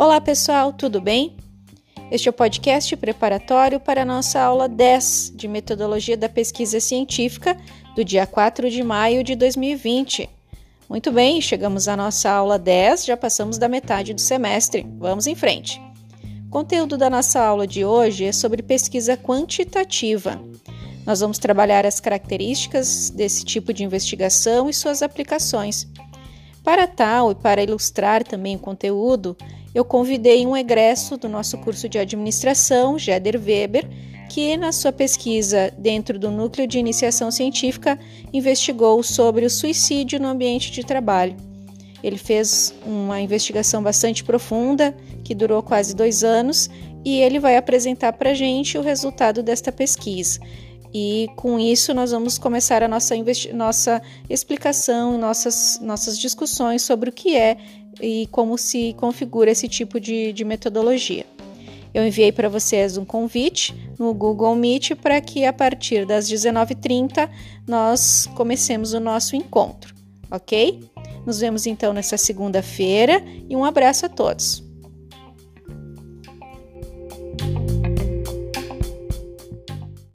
Olá pessoal, tudo bem? Este é o podcast preparatório para a nossa aula 10 de Metodologia da Pesquisa Científica do dia 4 de maio de 2020. Muito bem, chegamos à nossa aula 10, já passamos da metade do semestre. Vamos em frente. O conteúdo da nossa aula de hoje é sobre pesquisa quantitativa. Nós vamos trabalhar as características desse tipo de investigação e suas aplicações. Para tal e para ilustrar também o conteúdo, eu convidei um egresso do nosso curso de administração, Jeder Weber, que na sua pesquisa dentro do núcleo de iniciação científica investigou sobre o suicídio no ambiente de trabalho. Ele fez uma investigação bastante profunda, que durou quase dois anos, e ele vai apresentar para a gente o resultado desta pesquisa. E com isso nós vamos começar a nossa, nossa explicação, nossas, nossas discussões sobre o que é e como se configura esse tipo de, de metodologia. Eu enviei para vocês um convite no Google Meet para que a partir das 19h30 nós comecemos o nosso encontro, ok? Nos vemos então nessa segunda-feira e um abraço a todos.